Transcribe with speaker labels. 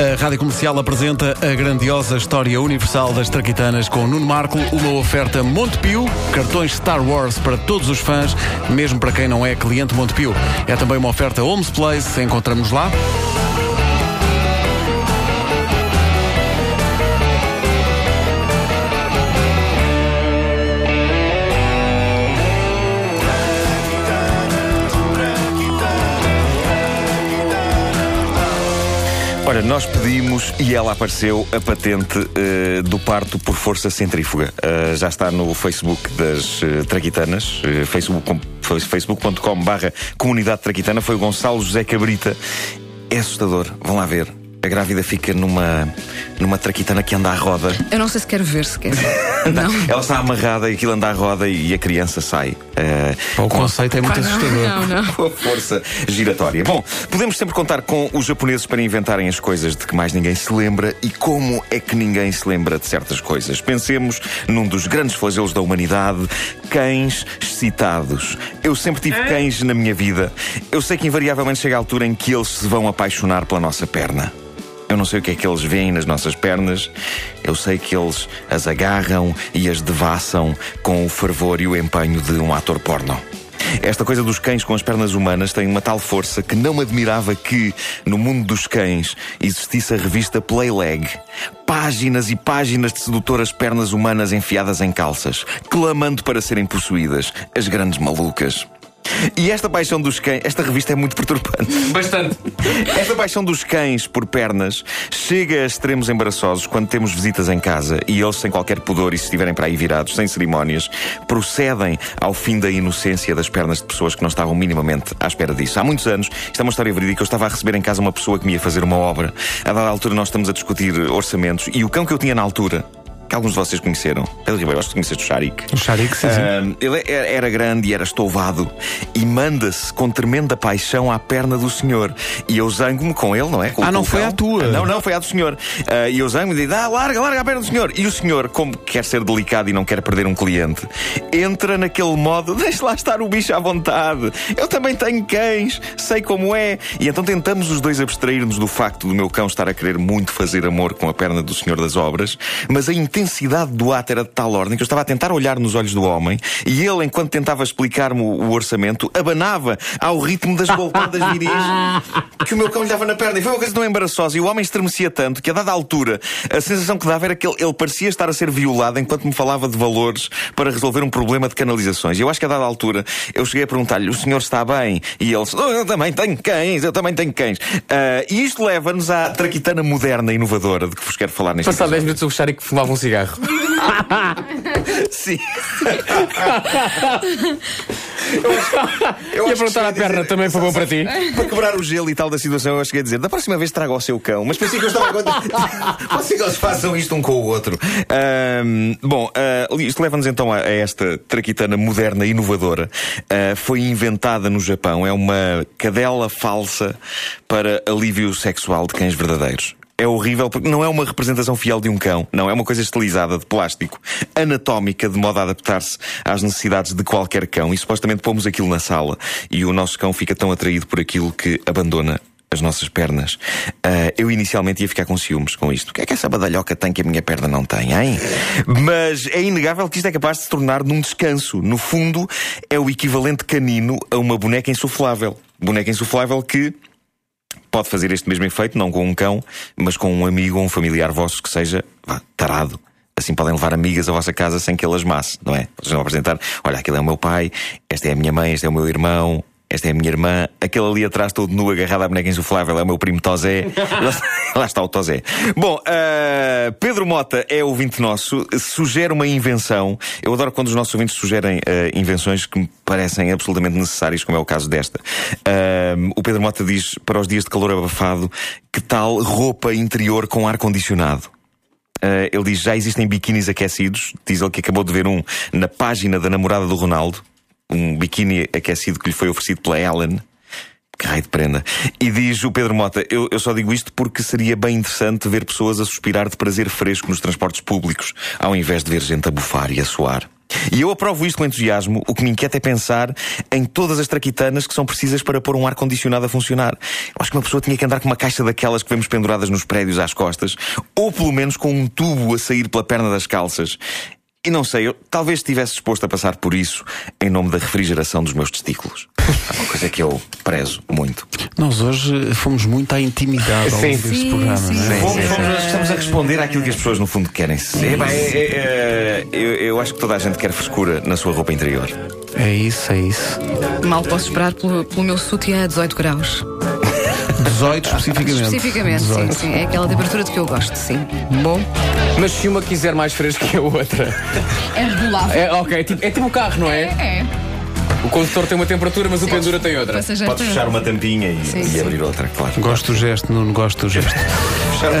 Speaker 1: A Rádio Comercial apresenta a grandiosa história universal das Traquitanas com Nuno Marco, uma oferta Montepio, cartões Star Wars para todos os fãs, mesmo para quem não é cliente Montepio. É também uma oferta Homes Place, encontramos lá.
Speaker 2: Olha, nós pedimos e ela apareceu a patente uh, do parto por força centrífuga. Uh, já está no Facebook das uh, Traquitanas, uh, facebook.com facebook barra comunidade traquitana. Foi o Gonçalo José Cabrita. É assustador, vão lá ver. A grávida fica numa, numa traquitana que anda à roda.
Speaker 3: Eu não sei se quero ver sequer. não.
Speaker 2: Ela está amarrada e aquilo anda à roda e a criança sai.
Speaker 1: Uh, o conceito é muito
Speaker 3: Pá, não,
Speaker 1: assustador.
Speaker 3: não, não.
Speaker 2: com a força giratória. Bom, podemos sempre contar com os japoneses para inventarem as coisas de que mais ninguém se lembra e como é que ninguém se lembra de certas coisas. Pensemos num dos grandes flagelos da humanidade: cães excitados. Eu sempre tive cães na minha vida. Eu sei que invariavelmente chega a altura em que eles se vão apaixonar pela nossa perna. Eu não sei o que é que eles veem nas nossas pernas. Eu sei que eles as agarram e as devassam com o fervor e o empenho de um ator porno. Esta coisa dos cães com as pernas humanas tem uma tal força que não admirava que, no mundo dos cães, existisse a revista Playleg. Páginas e páginas de sedutoras pernas humanas enfiadas em calças, clamando para serem possuídas. As grandes malucas. E esta paixão dos cães, esta revista é muito perturbante.
Speaker 1: Bastante.
Speaker 2: Esta paixão dos cães por pernas chega a extremos embaraçosos quando temos visitas em casa e eles, sem qualquer pudor e se estiverem para aí virados, sem cerimónias, procedem ao fim da inocência das pernas de pessoas que não estavam minimamente à espera disso. Há muitos anos, isto é uma história verídica, eu estava a receber em casa uma pessoa que me ia fazer uma obra. A dada altura, nós estamos a discutir orçamentos e o cão que eu tinha na altura. Que alguns de vocês conheceram. Pedro Ribeiro, acho que conheceste o Sharik.
Speaker 1: O Sharik, sim, sim.
Speaker 2: Ah, ele era, era grande e era estouvado e manda-se com tremenda paixão à perna do senhor. E eu zango-me com ele, não é? Com-
Speaker 1: Ah, não foi à tua?
Speaker 2: Não, não, foi à do senhor. Ah, e eu zango-me e digo: ah, larga, larga a perna do senhor. E o senhor, como quer ser delicado e não quer perder um cliente, entra naquele modo: deixa lá estar o bicho à vontade. Eu também tenho cães, sei como é. E então tentamos os dois abstrair-nos do facto do meu cão estar a querer muito fazer amor com a perna do senhor das obras, mas a intensidade do ato era de tal ordem que eu estava a tentar olhar nos olhos do homem e ele, enquanto tentava explicar-me o, orçamento, abanava ao ritmo das voltadas viris que o meu cão lhe dava na perna. E foi uma coisa tão embaraçosa. E o homem estremecia tanto que, a dada altura, a sensação que dava era que ele, ele parecia estar a ser violado enquanto me falava de valores para resolver um problema de canalizações. E eu acho que, a dada altura, eu cheguei a perguntar-lhe: o senhor está bem? E ele disse: "Oh, eu também tenho cães, eu também tenho cães. Ah, e isto leva-nos à traquitana moderna e inovadora de que vos quero falar neste
Speaker 4: Passado 10
Speaker 2: episódio.
Speaker 4: minutos o Sharik fumava um cigarro.
Speaker 2: Sim.
Speaker 4: Ia perguntar à perna, também foi bom para ti?
Speaker 2: Para quebrar o gelo e tal da situação, eu cheguei a dizer: da próxima vez traga o seu cão. Mas pensei que eu estava a ser que eles façam isto um com o outro. Ahm, bom, ah, isto leva-nos então a, a esta traquitana moderna e inovadora. Ah, foi inventada no Japão. É uma cadela falsa para alívio sexual de cães verdadeiros. É horrível porque não é uma representação fiel de um cão. Não, é uma coisa estilizada de plástico, anatómica, de modo a adaptar-se às necessidades de qualquer cão. E supostamente pomos aquilo na sala e o nosso cão fica tão atraído por aquilo que abandona as nossas pernas. Ah, eu inicialmente ia ficar com ciúmes com isto. O que é que essa badalhoca tem que a minha perna não tem, hein? Mas é inegável que isto é capaz de se tornar num descanso. No fundo, é o equivalente canino a uma boneca insuflável. Boneca insuflável que pode fazer este mesmo efeito, não com um cão, mas com um amigo ou um familiar vosso que seja vá, tarado. Assim podem levar amigas à vossa casa sem que elas masse, não é? Vocês vão apresentar: olha, aquele é o meu pai, esta é a minha mãe, este é o meu irmão, esta é a minha irmã, aquele ali atrás todo nu agarrado à boneca insuflável é o meu primo Tosé. lá, está o Tosé. Bom, ah, Pedro Mota é ouvinte nosso, sugere uma invenção. Eu adoro quando os nossos ouvintes sugerem ah, invenções que me parecem absolutamente necessárias, como é o caso desta. Ah, o Pedro Mota diz para os dias de calor abafado: que tal roupa interior com ar-condicionado? Uh, ele diz: já existem biquínis aquecidos. Diz ele que acabou de ver um na página da namorada do Ronaldo. Um biquíni aquecido que lhe foi oferecido pela Ellen. Que raio de prenda. E diz o Pedro Mota: eu, eu só digo isto porque seria bem interessante ver pessoas a suspirar de prazer fresco nos transportes públicos, ao invés de ver gente a bufar e a suar. E eu aprovo isto com entusiasmo. O que me inquieta é pensar em todas as traquitanas que são precisas para pôr um ar-condicionado a funcionar. Eu acho que uma pessoa tinha que andar com uma caixa daquelas que vemos penduradas nos prédios às costas, ou pelo menos com um tubo a sair pela perna das calças. E não sei, eu talvez estivesse disposto a passar por isso em nome da refrigeração dos meus testículos. É uma coisa que eu prezo muito.
Speaker 1: Nós hoje fomos muito à intimidade ao
Speaker 4: Sim.
Speaker 1: longo deste
Speaker 3: Sim,
Speaker 1: programa,
Speaker 3: sim.
Speaker 1: não é?
Speaker 2: Fomos, fomos, estamos a responder àquilo que as pessoas no fundo querem ser. É- é- é- eu, eu acho que toda a gente quer frescura na sua roupa interior.
Speaker 1: É isso, é isso.
Speaker 3: Mal posso esperar pelo, pelo meu sutiã a 18 graus.
Speaker 1: 18 especificamente.
Speaker 3: Especificamente, sim,
Speaker 1: 18.
Speaker 3: sim. É aquela temperatura de que eu gosto, sim.
Speaker 1: Bom,
Speaker 4: Mas se uma quiser mais fresca que a outra.
Speaker 3: É regulável.
Speaker 4: É, ok, é tipo, é tipo o carro, não é?
Speaker 3: É.
Speaker 4: O condutor tem uma temperatura, mas o pendura tem outra.
Speaker 3: Tem
Speaker 2: fechar uma tampinha e,
Speaker 3: Sim,
Speaker 2: e
Speaker 3: sim.
Speaker 2: abrir outra, claro.
Speaker 1: gosto do gesto, Nuno, gosto do gesto.
Speaker 2: Fechar uma